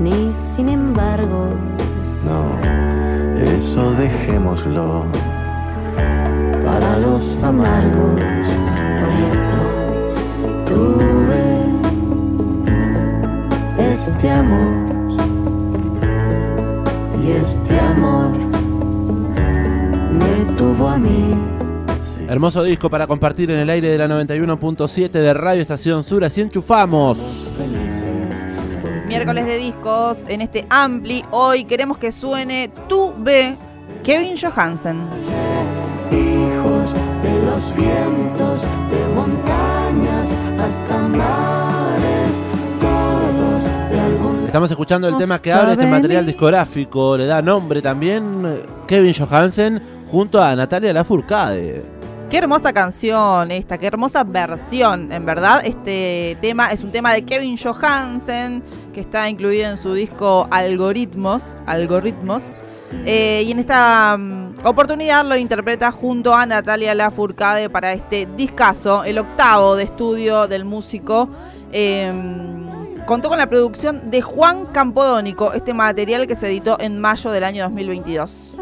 ni sin embargo. no, eso dejémoslo para los amargos. Por eso tuve este amor y este amor me tuvo a mí. Hermoso disco para compartir en el aire de la 91.7 de Radio Estación Sur. Así enchufamos. Miércoles de discos en este Ampli. Hoy queremos que suene Tu B, Kevin Johansen. Hijos de los vientos, de montañas hasta mares, todos de algún Estamos escuchando el tema que abre este material discográfico. Le da nombre también eh, Kevin Johansen junto a Natalia Lafourcade. Qué hermosa canción esta, qué hermosa versión, en verdad. Este tema es un tema de Kevin Johansen que está incluido en su disco Algoritmos. Algoritmos. Eh, y en esta mm, oportunidad lo interpreta junto a Natalia Lafourcade para este discazo, el octavo de estudio del músico. Eh, contó con la producción de Juan Campodónico, este material que se editó en mayo del año 2022.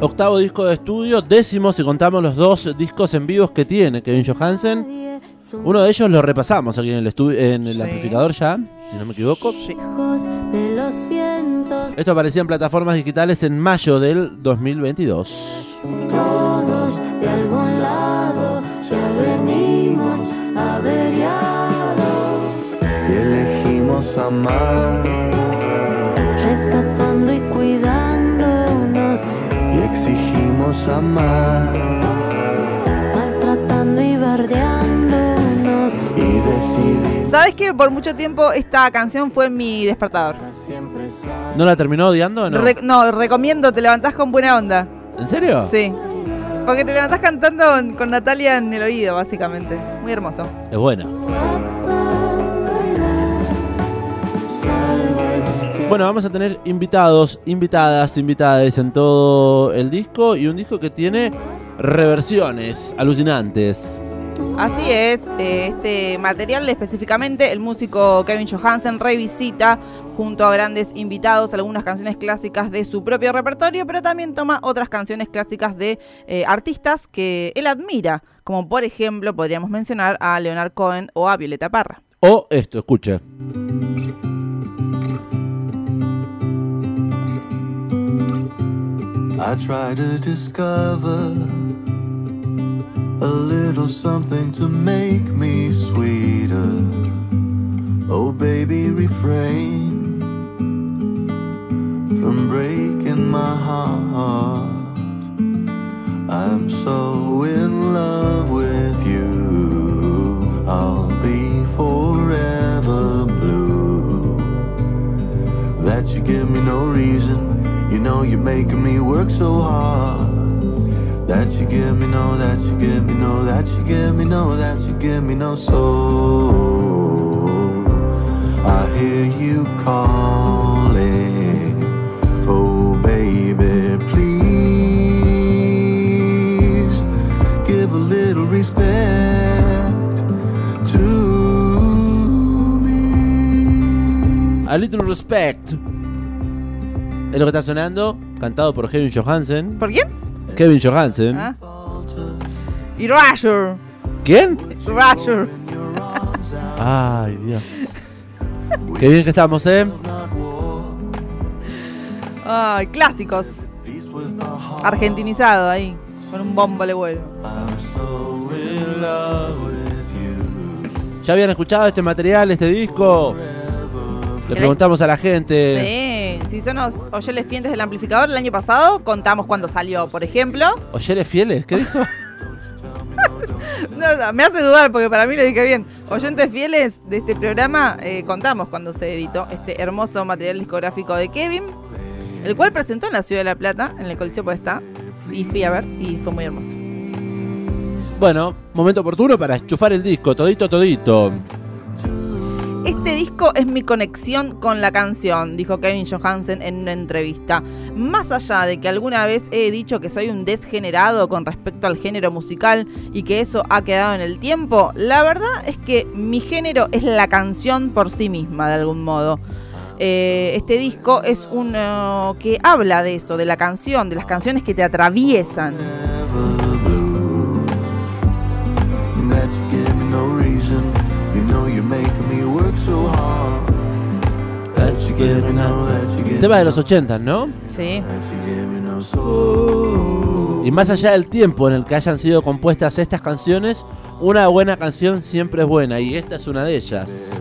Octavo disco de estudio, décimo si contamos los dos discos en vivos que tiene Kevin Johansen. Uno de ellos lo repasamos aquí en el, en el Sí. amplificador ya, si no me equivoco. Esto aparecía en plataformas digitales en mayo del 2022. todos de algún lado ya venimos averiados, y elegimos amar amar maltratando y bardeándonos. y decidimos ¿Sabes que por mucho tiempo esta canción fue mi despertador? ¿No la terminó odiando o no? Re- no, recomiendo, te levantás con buena onda. ¿En serio? Sí. Porque te levantás cantando con Natalia en el oído, básicamente. Muy hermoso. Es buena. Bueno, vamos a tener invitados, invitadas, invitadas en todo el disco y un disco que tiene reversiones alucinantes. Así es, eh, este material específicamente el músico Kevin Johansen revisita junto a grandes invitados algunas canciones clásicas de su propio repertorio, pero también toma otras canciones clásicas de eh, artistas que él admira, como por ejemplo podríamos mencionar a Leonard Cohen o a Violeta Parra. O esto, escuche. I try to discover a little something to make me sweeter. Oh, baby, refrain from breaking my heart. I'm so in love with you. I'll be forever blue. That you give me no reason. Know you're making me work so hard. That you give me no, that you give me no, that you give me no, that you give me no soul. I hear you calling. Oh, baby, please give a little respect to me. A Little Respect. Es lo que está sonando, cantado por Kevin Johansen. ¿Por quién? Kevin Johansen. Ah. Y Rasher. ¿Quién? Rasher. Ay, Dios. Qué bien que estamos, ¿eh? Ay, clásicos. Argentinizado ahí. Con un bombo le vuelo. ¿Ya habían escuchado este material, este disco? Le preguntamos a la gente. Sí, si son los oyeles fientes del amplificador el año pasado, contamos cuándo salió, por ejemplo. ¿Oyeres fieles? ¿Qué dijo? No, no, me hace dudar porque para mí lo dije bien. Oyentes fieles de este programa, eh, contamos cuando se editó este hermoso material discográfico de Kevin, el cual presentó en la Ciudad de La Plata, en el Coliseo Podestá, y fui a ver y fue muy hermoso. Bueno, momento oportuno para enchufar el disco, todito, todito. Este disco es mi conexión con la canción, dijo Kevin Johansen en una entrevista. Más allá de que alguna vez he dicho que soy un desgenerado con respecto al género musical y que eso ha quedado en el tiempo, la verdad es que mi género es la canción por sí misma, de algún modo. Eh, este disco es uno que habla de eso, de la canción, de las canciones que te atraviesan. Tema de los 80, ¿no? Sí. that you give me no soul. Y más allá del tiempo en el que hayan sido compuestas estas canciones, una buena canción siempre es buena y esta es una de ellas.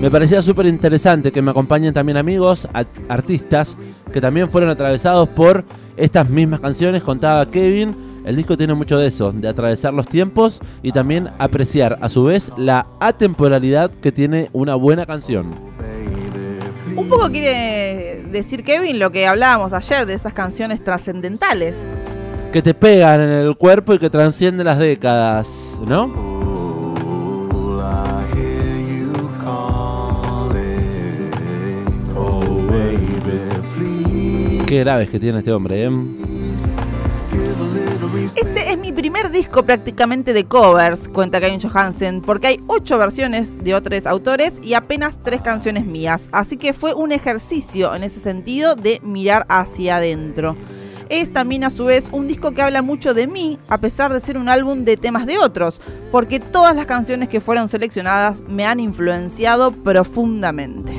Me parecía súper interesante que me acompañen también amigos, artistas, que también fueron atravesados por estas mismas canciones, contaba Kevin. El disco tiene mucho de eso, de atravesar los tiempos y también apreciar a su vez la atemporalidad que tiene una buena canción. Un poco quiere decir Kevin lo que hablábamos ayer de esas canciones trascendentales. Que te pegan en el cuerpo y que transcienden las décadas, ¿no? Qué graves que tiene este hombre, ¿eh? Este es mi primer disco prácticamente de covers, cuenta Kevin Johansen, porque hay ocho versiones de otros autores y apenas tres canciones mías. Así que fue un ejercicio en ese sentido de mirar hacia adentro. Es también a su vez un disco que habla mucho de mí, a pesar de ser un álbum de temas de otros, porque todas las canciones que fueron seleccionadas me han influenciado profundamente.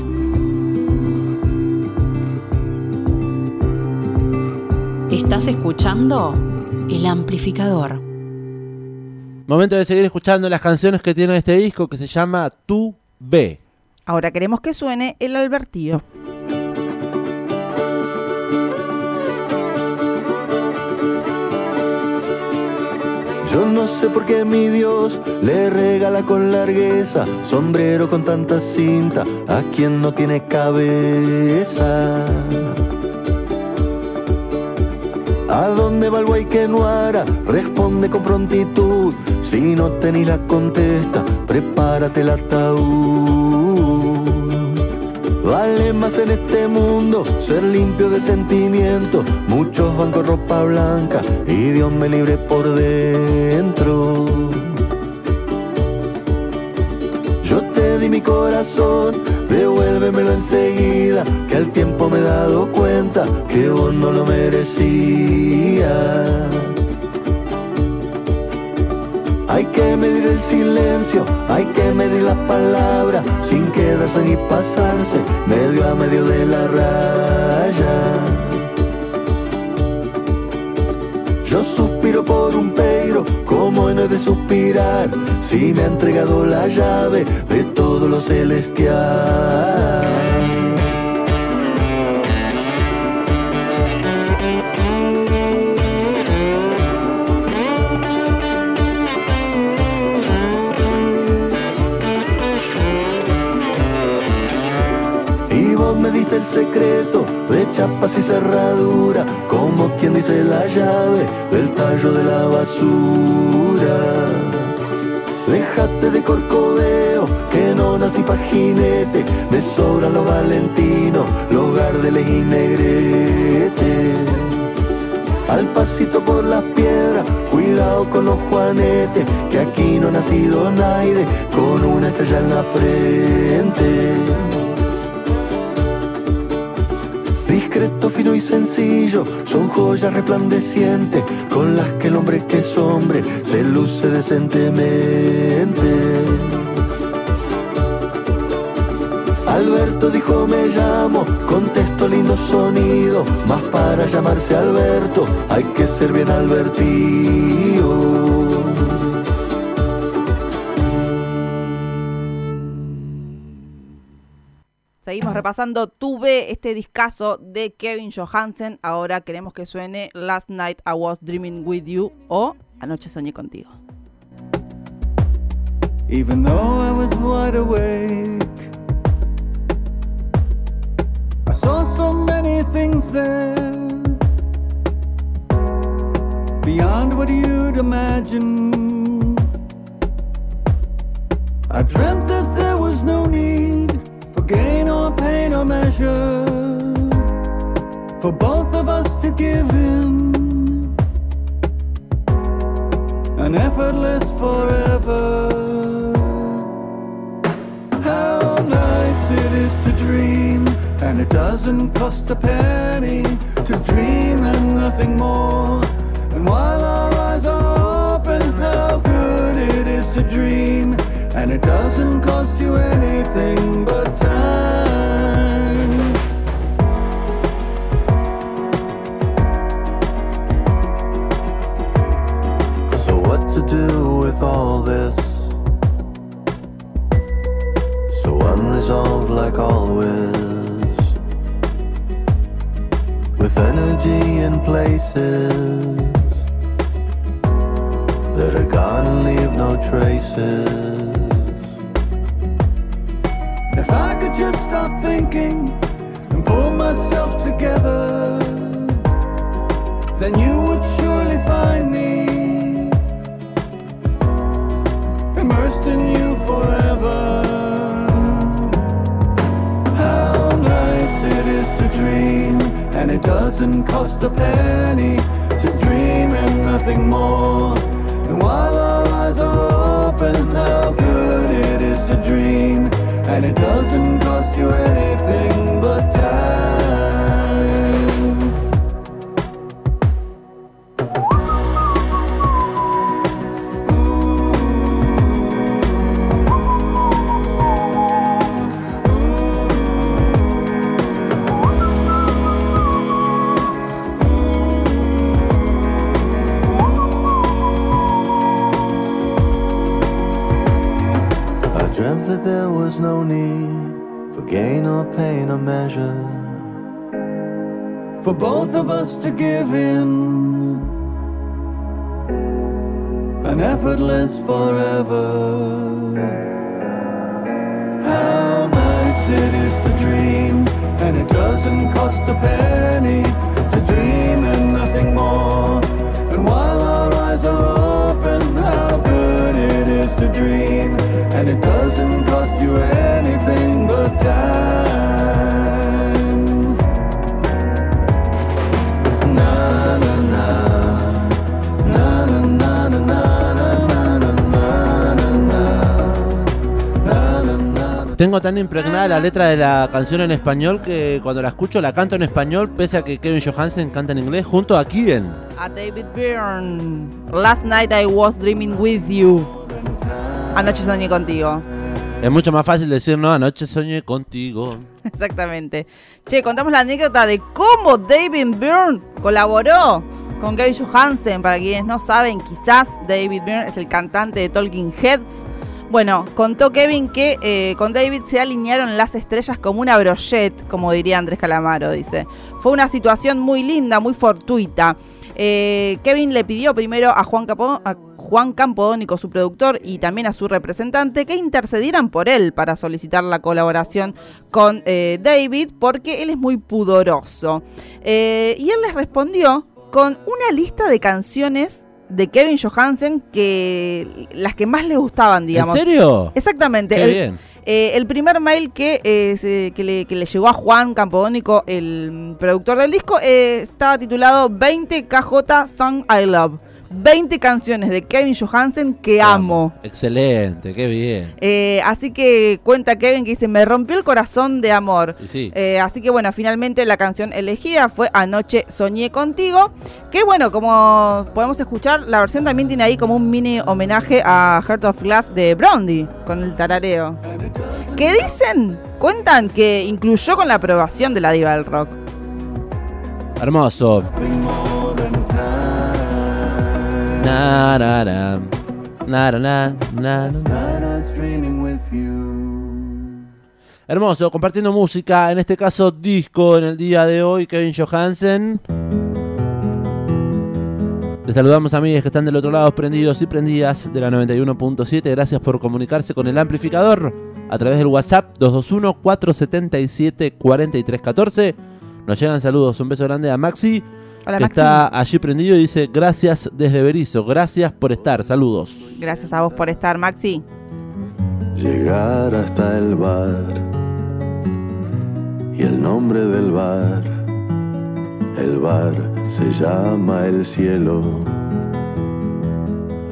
Estás escuchando El Amplificador. Momento de seguir escuchando las canciones que tiene este disco que se llama Tu B. Ahora queremos que suene el Albertío. Yo no sé por qué mi Dios le regala con largueza sombrero con tanta cinta a quien no tiene cabeza. ¿A dónde va el buey que no hará? Responde con prontitud. Si no tenés la contesta, prepárate el ataúd. Vale más en este mundo ser limpio de sentimientos. Muchos van con ropa blanca y Dios me libre por dentro. Corazón, devuélvemelo enseguida, que al tiempo me he dado cuenta que vos no lo merecías. Hay que medir el silencio, hay que medir las palabras, sin quedarse ni pasarse, medio a medio de la raya. Por un peiro, como no he de suspirar, si me ha entregado la llave de todo lo celestial. Y vos me diste el secreto de chapas y cerradura, como quien dice la llave del tallo de la basura. Déjate de corcoveo, que no nací pa' jinete, me sobran los valentinos, los gardeles y negretes. Al pasito por las piedras, cuidado con los juanetes, que aquí no ha nacido nadie con una estrella en la frente. y sencillo son joyas resplandecientes con las que el hombre que es hombre se luce decentemente. Alberto dijo me llamo, contesto lindo sonido, más para llamarse Alberto hay que ser bien albertío. Seguimos repasando Tuve, este discazo de Kevin Johansen. Ahora queremos que suene Last Night I Was Dreaming With You o Anoche Soñé Contigo. Even though I was wide awake, I saw so many things there beyond what you'd imagine. I dreamt that there was no need gain or pain or measure for both of us to give in an effortless forever. How nice it is to dream, and it doesn't cost a penny to dream and nothing more. And while our eyes are open, how good it is to dream, and it doesn't cost you anything but time. So what to do with all this? So unresolved like always With energy in places That are gone and leave no traces If I could just stop thinking and pull myself together, then you would surely find me immersed in you forever. How nice it is to dream, and it doesn't cost a penny to dream and nothing more. And while our eyes are open, how good it is to dream, and it doesn't cost you anything but time. For both of us to give in an effortless forever. How nice it is to dream, and it doesn't cost a penny to dream and nothing more. And while our eyes are open, how good it is to dream, and it doesn't cost you anything but time. Tengo tan impregnada la letra de la canción en español que cuando la escucho la canto en español, pese a que Kevin Johansen canta en inglés, junto a quién. A David Byrne. Last night I was dreaming with you. Anoche soñé contigo. Es mucho más fácil decir, no, anoche soñé contigo. Exactamente. Che, contamos la anécdota de cómo David Byrne colaboró con Kevin Johansen. Para quienes no saben, quizás David Byrne es el cantante de Talking Heads. Bueno, contó Kevin que eh, con David se alinearon las estrellas como una brochette, como diría Andrés Calamaro, dice. Fue una situación muy linda, muy fortuita. Eh, Kevin le pidió primero a Juan, a Juan Campodónico, su productor, y también a su representante, que intercedieran por él para solicitar la colaboración con eh, David, porque él es muy pudoroso. Y él les respondió con una lista de canciones de Kevin Johansen que las que más le gustaban, digamos. ¿En serio? Exactamente. Qué El- bien. eh, el primer mail que, eh, se- que, le, que le llegó a Juan Campodónico, el productor del disco, eh, estaba titulado 20 KJ Song I Love. 20 canciones de Kevin Johansen que amo. Excelente, qué bien. Eh, así que cuenta Kevin que dice, me rompió el corazón de amor. Y sí. Eh, así que bueno, finalmente la canción elegida fue Anoche Soñé Contigo. Que bueno, como podemos escuchar, la versión también tiene ahí como un mini homenaje a Heart of Glass de Blondie, con el tarareo. Que dicen, cuentan que incluyó con la aprobación de la diva del rock. Hermoso. Na, na, na. Na. Hermoso, compartiendo música, en este caso disco en el día de hoy, Kevin Johansen. Les saludamos amigos que están del otro lado, prendidos y prendidas de la 91.7. Gracias por comunicarse con el amplificador a través del WhatsApp 221-477-4314. Nos llegan saludos, un beso grande a Maxi, Hola que Maxi. está allí prendido y dice gracias desde Berizo, gracias por estar, saludos. Gracias a vos por estar, Maxi. Llegar hasta el bar y el nombre del bar, el bar se llama el cielo,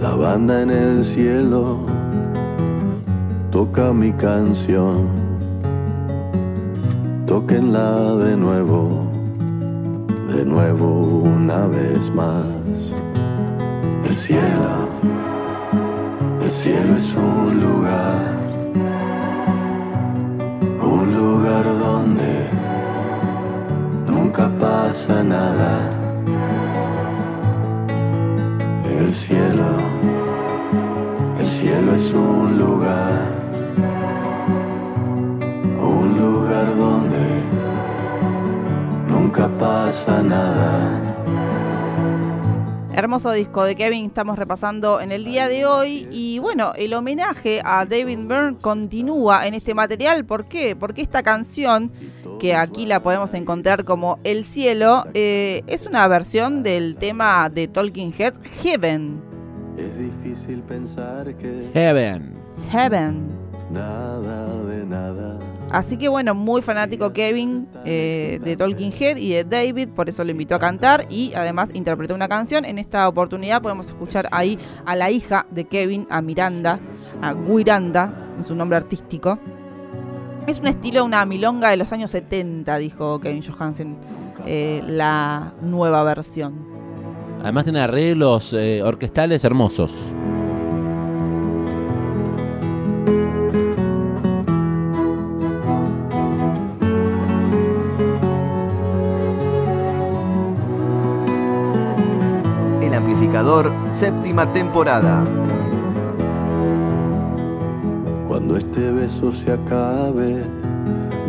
la banda en el cielo toca mi canción, tóquenla de nuevo, de nuevo una vez más, el cielo. El cielo es un lugar, un lugar donde nunca pasa nada. El cielo, el cielo es un lugar, un lugar donde nunca pasa nada. Hermoso disco de Kevin estamos repasando en el día de hoy y bueno, el homenaje a David Byrne continúa en este material. ¿Por qué? Porque esta canción, que aquí la podemos encontrar como El Cielo, eh, es una versión del tema de Talking Heads, Heaven. Es difícil pensar que Heaven. Heaven. nada de nada. Así que bueno, muy fanático Kevin eh, de Talking Head y de David, por eso lo invitó a cantar y además interpretó una canción. En esta oportunidad podemos escuchar ahí a la hija de Kevin, a Miranda, a Guiranda, en su nombre artístico. Es un estilo, una milonga de los años 70, dijo Kevin Johansen, eh, la nueva versión. Además tiene arreglos eh, orquestales hermosos. Séptima temporada. Cuando este beso se acabe,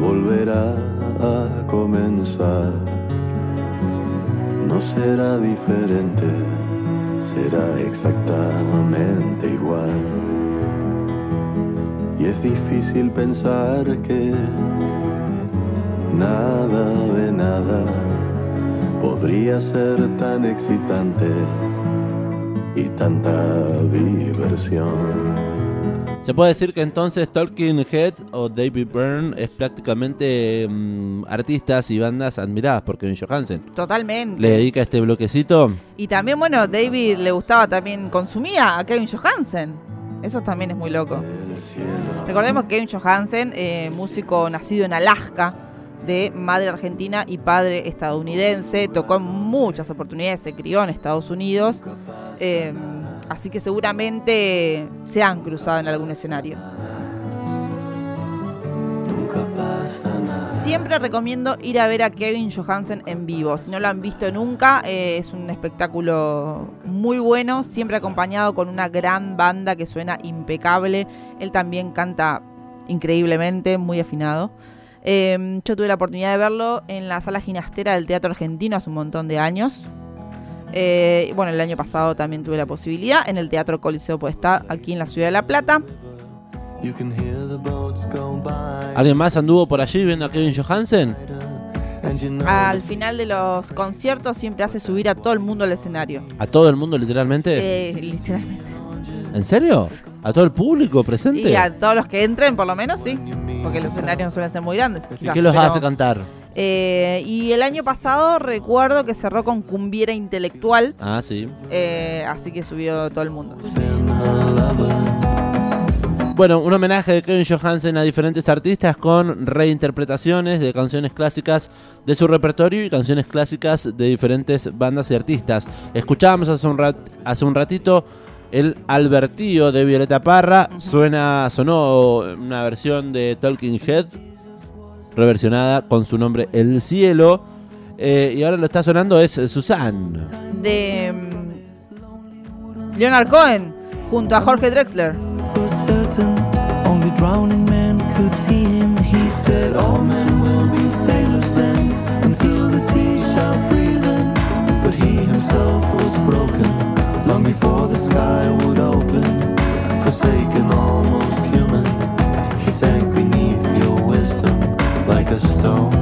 volverá a comenzar. No será diferente, será exactamente igual. Y es difícil pensar que nada de nada podría ser tan excitante y tanta diversión. Se puede decir que entonces Talking Head o David Byrne es prácticamente mm, artistas y bandas admiradas por Kevin Johansen. Totalmente. Le dedica este bloquecito. Y también, bueno, David le gustaba también, consumía a Kevin Johansen. Eso también es muy loco. Recordemos que Kevin Johansen, eh, músico nacido en Alaska, de madre argentina y padre estadounidense, tocó en muchas oportunidades, se crió en Estados Unidos, eh, así que seguramente se han cruzado en algún escenario. Siempre recomiendo ir a ver a Kevin Johansen en vivo. Si no lo han visto nunca, eh, es un espectáculo muy bueno, siempre acompañado con una gran banda que suena impecable. Él también canta increíblemente, muy afinado. Eh, yo tuve la oportunidad de verlo en la sala ginastera del Teatro Argentino hace un montón de años. Eh, bueno, el año pasado también tuve la posibilidad en el Teatro Coliseo Podestá, aquí en la ciudad de La Plata. ¿Alguien más anduvo por allí viendo a Kevin Johansen? Al final de los conciertos siempre hace subir a todo el mundo al escenario. ¿A todo el mundo literalmente? Eh, literalmente. ¿En serio? ¿A todo el público presente? Y a todos los que entren, por lo menos, sí. Porque los escenarios no suelen ser muy grandes. ¿Y quizás, qué los pero, hace cantar? Eh, y el año pasado recuerdo que cerró con Cumbiera Intelectual, Ah, sí. eh, así que subió todo el mundo. Bueno, un homenaje de Kevin Johansen a diferentes artistas con reinterpretaciones de canciones clásicas de su repertorio y canciones clásicas de diferentes bandas y artistas. Escuchábamos hace un, rat- hace un ratito el Albertío de Violeta Parra. Suena, sonó una versión de Talking Head, reversionada con su nombre El Cielo. Eh, y ahora lo está sonando es Susan. De mm, Leonard Cohen junto a Jorge Drexler. Long before the sky would open. Forsaken, almost human, he sank beneath your wisdom like a stone.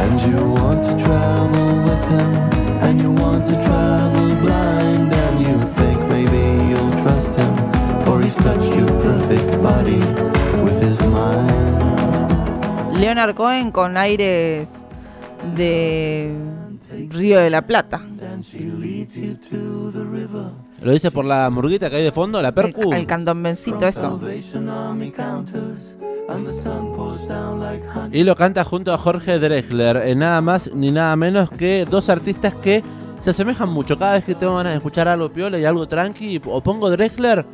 And you want to travel with him, and you want to travel blind, and you think maybe you'll trust him, for he's touched your perfect body with his mind. Leonard Cohen con aires de Río de la Plata. ¿Lo dice por la murguita que hay de fondo? ¿La percu? El, el candombencito, eso. Y lo canta junto a Jorge Drexler, eh, nada más ni nada menos que dos artistas que se asemejan mucho. Cada vez que tengo ganas de escuchar algo piola y algo tranqui, o pongo Drexler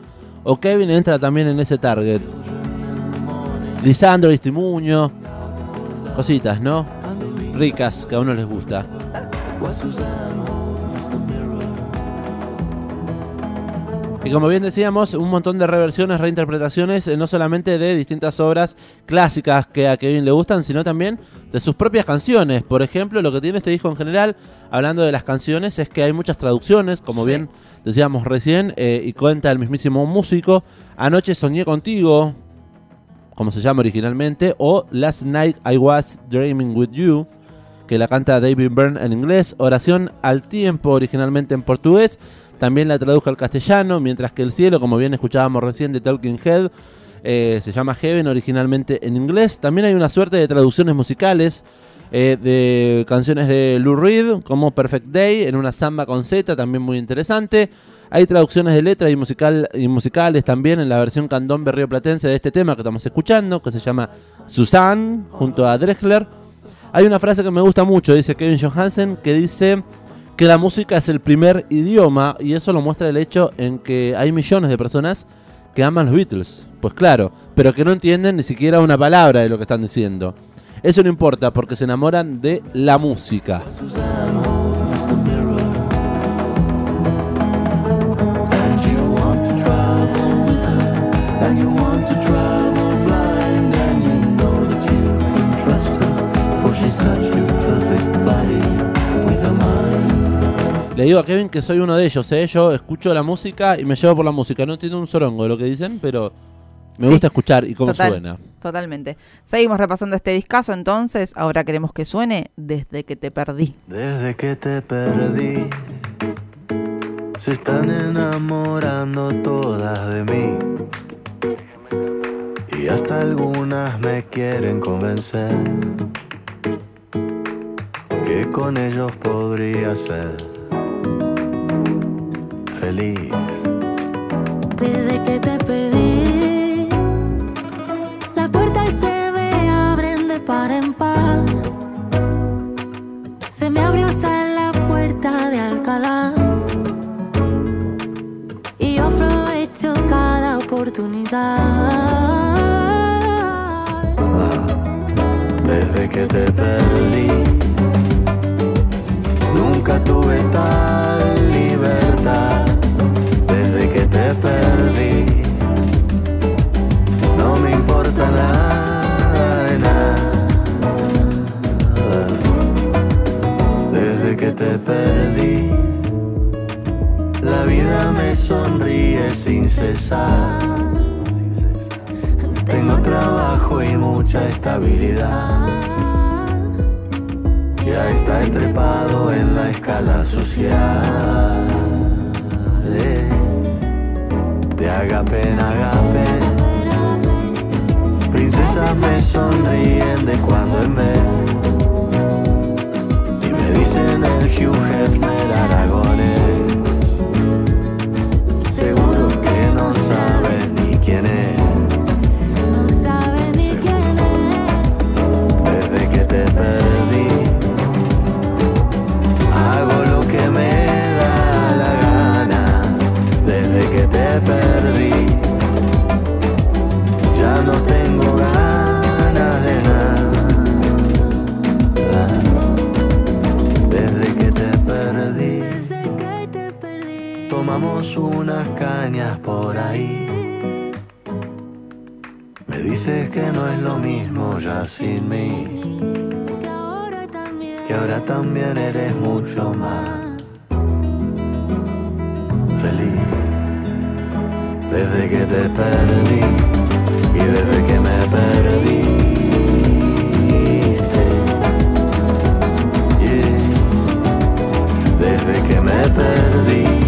o Kevin entra también en ese target. Lisandro, Istimuño, cositas, ¿no? Ricas, que a uno les gusta. Y como bien decíamos, un montón de reversiones, reinterpretaciones, eh, no solamente de distintas obras clásicas que a Kevin le gustan, sino también de sus propias canciones. Por ejemplo, lo que tiene este disco en general, hablando de las canciones, es que hay muchas traducciones, como bien decíamos recién, eh, y cuenta el mismísimo músico. Anoche soñé contigo, como se llama originalmente, o Last Night I Was Dreaming With You, que la canta David Byrne en inglés, Oración al Tiempo originalmente en portugués, también la tradujo al castellano, mientras que El Cielo, como bien escuchábamos recién de Talking Head, eh, se llama Heaven originalmente en inglés. También hay una suerte de traducciones musicales eh, de canciones de Lou Reed, como Perfect Day, en una samba con Z, también muy interesante. Hay traducciones de letra y, musical, y musicales también en la versión candombe rioplatense de este tema que estamos escuchando, que se llama Susan, junto a Drexler. Hay una frase que me gusta mucho, dice Kevin Johansen, que dice que la música es el primer idioma y eso lo muestra el hecho en que hay millones de personas que aman los Beatles. Pues claro, pero que no entienden ni siquiera una palabra de lo que están diciendo. Eso no importa porque se enamoran de la música. Le digo a Kevin que soy uno de ellos, ¿eh? yo escucho la música y me llevo por la música. No entiendo un sorongo de lo que dicen, pero me Sí, gusta escuchar y cómo Total, suena. Totalmente. Seguimos repasando este discazo entonces. Ahora queremos que suene desde que te perdí. Desde que te perdí, se están enamorando todas de mí. Y hasta algunas me quieren convencer que con ellos podría ser feliz. Desde que te perdí, las puertas se me abren de par en par. Se me abrió hasta la puerta de Alcalá. Y yo aprovecho cada oportunidad. Desde que te perdí, nunca tuve tal vida me sonríe sin cesar. Tengo trabajo y mucha estabilidad. Ya está trepado en la escala social. Eh, De agape en agape. Princesa cosas me sonríen de cuando en vez. Y me dicen el Hugh Hefner aragonés. Tomamos unas cañas por ahí. Me dices que no es lo mismo ya sin mí. Que ahora también. eres mucho más feliz. Desde que te perdí y desde que me. Yeah. Desde que me perdí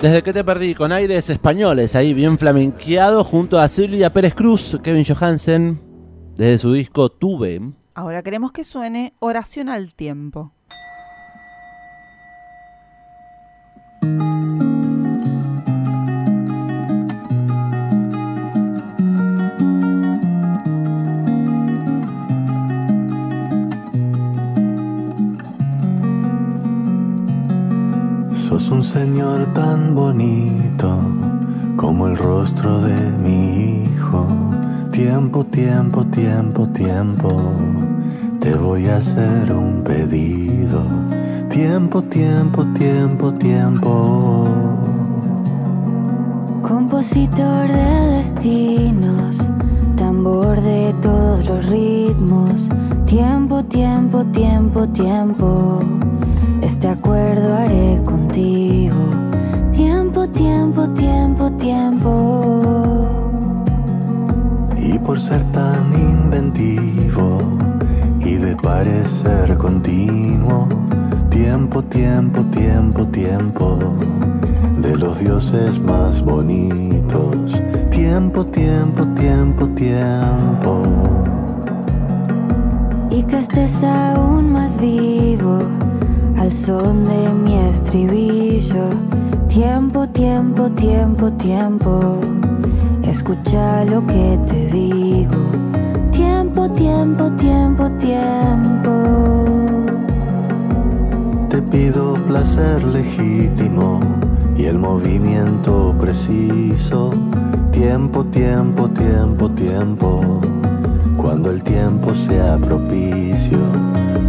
Desde que te perdí con aires españoles, ahí bien flamenqueado, junto a Silvia Pérez Cruz, Kevin Johansen, desde su disco Tuve. Ahora queremos que suene Oración al Tiempo. Tan bonito como el rostro de mi hijo. Tiempo, tiempo, tiempo, tiempo. Te voy a hacer un pedido. Tiempo, tiempo, tiempo, tiempo. Compositor de destinos, tambor de todos los ritmos. Tiempo, tiempo, tiempo, tiempo. Este acuerdo haré contigo. Tiempo, tiempo, tiempo, tiempo. Y por ser tan inventivo y de parecer continuo, tiempo, tiempo, tiempo, tiempo, de los dioses más bonitos, tiempo, tiempo, tiempo, tiempo. Y que estés aún más vivo al son de mi estribillo. Tiempo, tiempo, tiempo, tiempo. Escucha lo que te digo. Tiempo, tiempo, tiempo, tiempo. Te pido placer legítimo y el movimiento preciso. Tiempo, tiempo, tiempo, tiempo. Cuando el tiempo sea propicio.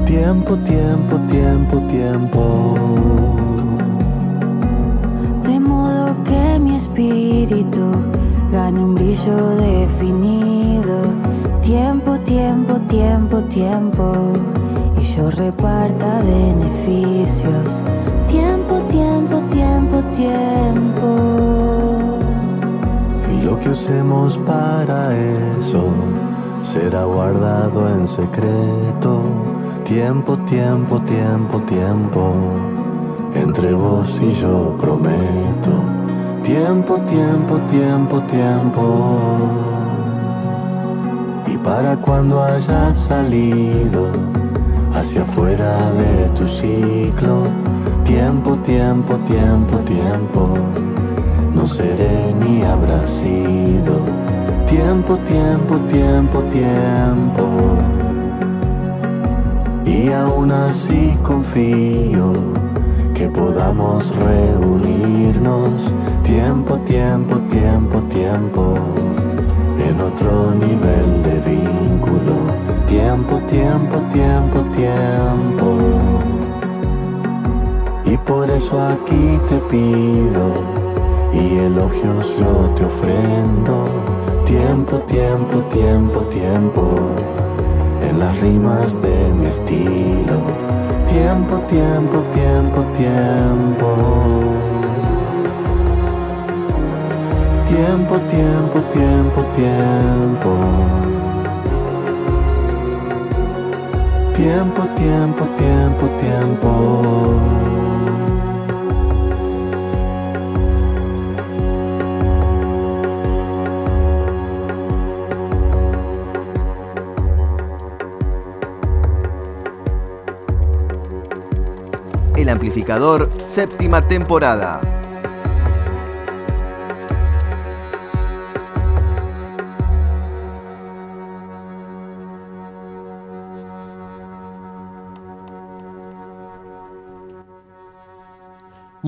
Tiempo, tiempo, tiempo, tiempo. Espíritu gane un brillo definido. Tiempo, tiempo, tiempo, tiempo. Y yo reparta beneficios. Tiempo, tiempo, tiempo, tiempo. Y lo que usemos para eso será guardado en secreto. Tiempo, tiempo, tiempo, tiempo. Entre vos y yo prometo. Tiempo, tiempo, tiempo, tiempo. Y para cuando hayas salido hacia afuera de tu ciclo, tiempo, tiempo, tiempo, tiempo, no seré ni habrá sido. Tiempo, tiempo, tiempo, tiempo. Y aún así confío que podamos reunirnos. Tiempo, tiempo, tiempo, tiempo. En otro nivel de vínculo. Tiempo, Tiempo, tiempo, tiempo. Y por eso aquí te pido y elogios yo te ofrendo. Tiempo, tiempo, tiempo, tiempo. En las rimas de mi estilo. Tiempo, tiempo, tiempo, tiempo. Tiempo, tiempo, tiempo, tiempo. Tiempo, tiempo, tiempo, tiempo. El amplificador, séptima temporada.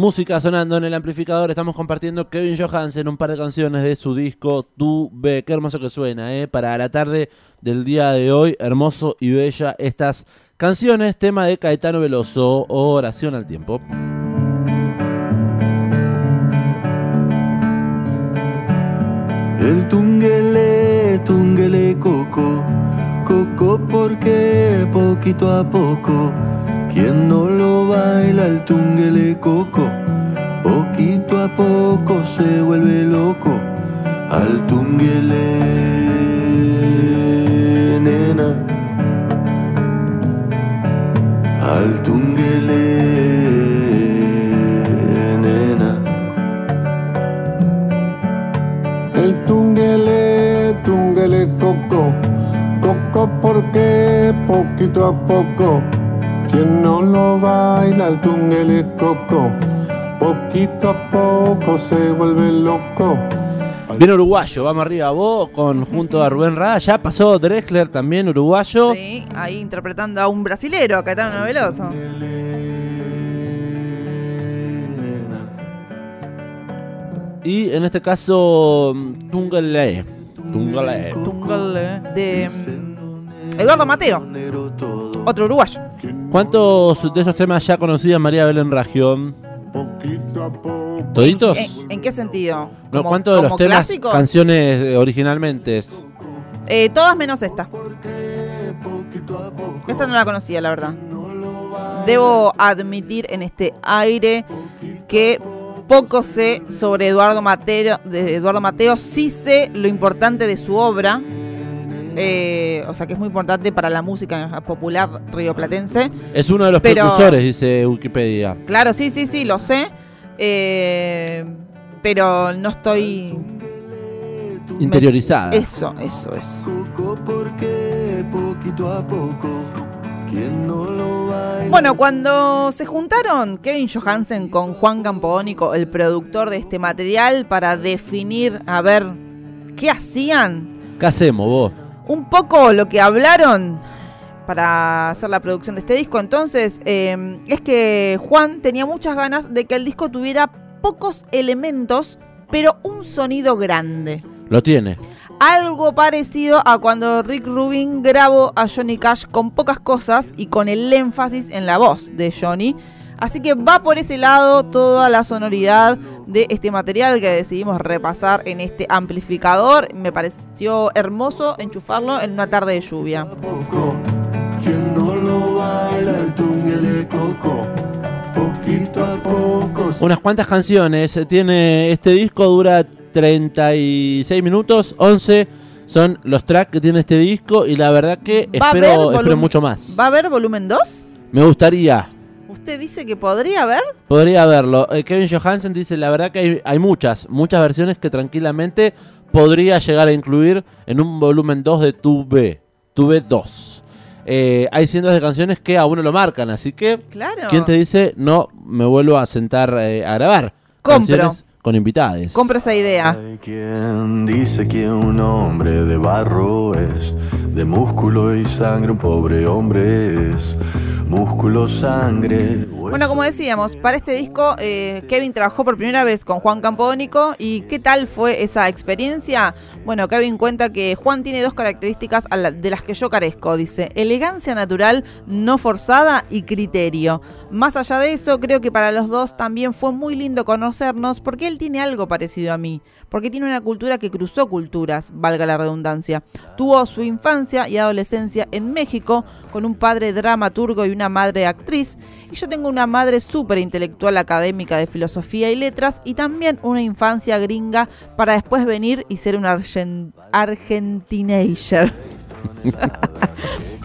Música sonando en el amplificador, estamos compartiendo Kevin Johansen, un par de canciones de su disco Tu Ve. Qué hermoso que suena, ¿eh? Para la tarde del día de hoy, hermoso y bella estas canciones, tema de Caetano Veloso, Oración al Tiempo. El tunguele, tunguele coco, coco porque poquito a poco, quien no lo baila el tunguele coco, poquito a poco se vuelve loco, al tunguele nena, al tunguele nena. El tunguele, tunguele coco, coco porque poquito a poco, quien no lo baila el tunguele coco, poquito a poco se vuelve loco. Bien uruguayo, vamos arriba vos, con, junto a Rubén Rada, ya pasó Drexler también uruguayo. Sí, ahí interpretando a un brasilero, a Caetano Veloso. Y en este caso, Tungale. Tungale. Tungale, de Eduardo Mateo, otro uruguayo. ¿Cuántos de esos temas ya conocía María Belén Ragión? ¿Toditos? ¿En, en qué sentido? No, ¿Como- ¿Cuántos de los temas, canciones eh, originalmente? es? Eh, todas menos esta. Esta no la conocía, la verdad. Debo admitir en este aire que poco sé sobre Eduardo Mateo. De Eduardo Mateo sí sé lo importante de su obra. Eh, o sea que es muy importante para la música popular rioplatense. Es uno de los Pero- precursores, dice Wikipedia. Claro, sí, sí, sí, lo sé. eh, pero no estoy. Interiorizada. Eso, eso, eso. Poquito a poco. Bueno, cuando se juntaron Kevin Johansen con Juan Campodónico, el productor de este material, para definir, a ver, qué hacían, ¿Qué hacemos vos? Un poco lo que hablaron para hacer la producción de este disco, entonces, eh, es que Juan tenía muchas ganas de que el disco tuviera pocos elementos, pero un sonido grande. Lo tiene. Algo parecido a cuando Rick Rubin grabó a Johnny Cash con pocas cosas y con el énfasis en la voz de Johnny. Así que va por ese lado toda la sonoridad de este material que decidimos repasar en este amplificador. Me pareció hermoso enchufarlo en una tarde de lluvia. poco, quien no lo baila el tunguele coco, poquito a poco. Unas cuantas canciones. Tiene este disco, dura 36 minutos. 11 son los tracks que tiene este disco. Y la verdad que ¿Va a haber espero, espero mucho más. ¿Va a haber volumen 2? Me gustaría. ¿Usted dice que podría haber? Podría verlo. Eh, Kevin Johansen dice, la verdad que hay, hay muchas, muchas versiones que tranquilamente podría llegar a incluir en un volumen 2 de Tu B. Tu B 2. Eh, hay cientos de canciones que a uno lo marcan, así que Claro. ¿quién te dice no me vuelvo a sentar eh, a grabar? Compro. Canciones con invitades. Compro esa idea. Hay quien dice que un hombre de barro es, de músculo y sangre un pobre hombre es, músculo, sangre, Bueno, como decíamos, para este disco eh, Kevin trabajó por primera vez con Juan Campodónico y ¿qué tal fue esa experiencia? Bueno, Kevin cuenta que Juan tiene dos características de las que yo carezco, dice, elegancia natural, no forzada y criterio. Más allá de eso, creo que para los dos también fue muy lindo conocernos porque él tiene algo parecido a mí, porque tiene una cultura que cruzó culturas, valga la redundancia. Tuvo su infancia y adolescencia en México con un padre dramaturgo y una madre actriz, y yo tengo una madre súper intelectual académica de filosofía y letras y también una infancia gringa para después venir y ser un argen argentinager.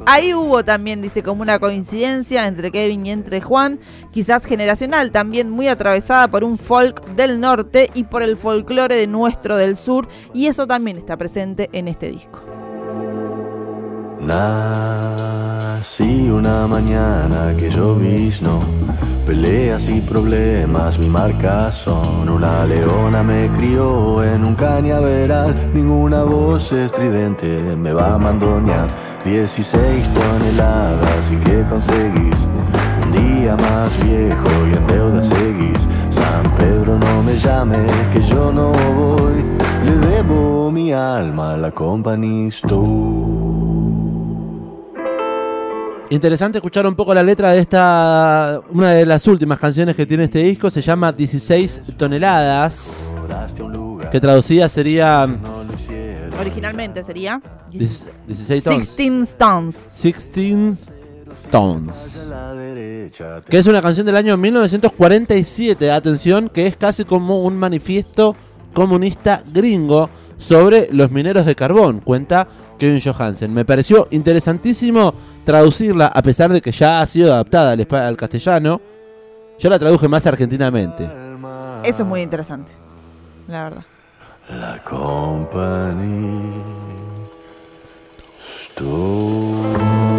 Ahí hubo también, dice, como una coincidencia entre Kevin y entre Juan, quizás generacional, también muy atravesada por un folk del norte y por el folclore de nuestro del sur, y eso también está presente en este disco. Nací una mañana que lloviznó, peleas y problemas, mi marca son. Una leona me crió en un cañaveral, ninguna voz estridente me va a mandonear. 16 toneladas y que conseguís un día más viejo y en deuda seguís. San Pedro no me llame que yo no voy, le debo mi alma a la Store. Interesante escuchar un poco la letra de esta, una de las últimas canciones que tiene este disco, se llama 16 toneladas, que traducida sería Originalmente sería 16 tons. 16 Stones. 16 Tons. Que es una canción del año 1947, atención, que es casi como un manifiesto comunista gringo sobre los mineros de carbón, cuenta Kevin Johansen. Me pareció interesantísimo traducirla, a pesar de que ya ha sido adaptada al, al castellano. Yo la traduje más argentinamente. Eso es muy interesante, la verdad. La Store.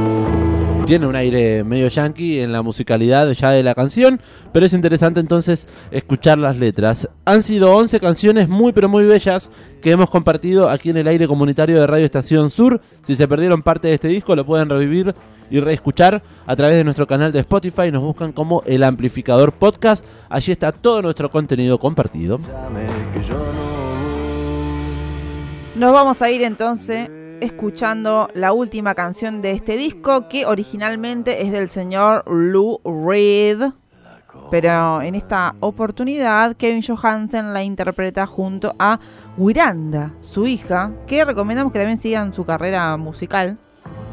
Tiene un aire medio yankee en la musicalidad ya de la canción, pero es interesante entonces escuchar las letras. Han sido 11 canciones muy pero muy bellas que hemos compartido aquí en el aire comunitario de Radio Estación Sur. Si se perdieron parte de este disco lo pueden revivir y reescuchar a través de nuestro canal de Spotify. Nos buscan como El Amplificador Podcast. Allí está todo nuestro contenido compartido. Nos vamos a ir entonces escuchando la última canción de este disco que originalmente es del señor Lou Reed. Pero en esta oportunidad Kevin Johansen la interpreta junto a Wiranda, su hija, que recomendamos que también sigan su carrera musical.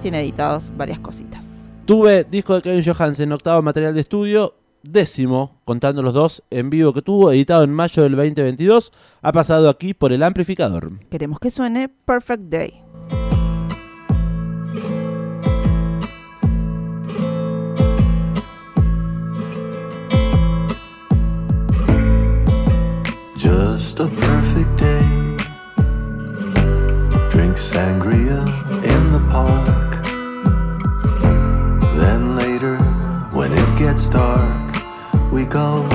Tiene editados varias cositas. Tuve disco de Kevin Johansen, octavo material de estudio, décimo, contando los dos en vivo que tuvo, editado en mayo del 2022, ha pasado aquí por el amplificador. Queremos que suene Perfect Day. Just a perfect day. Drink sangria in the park. Then later, when it gets dark, we go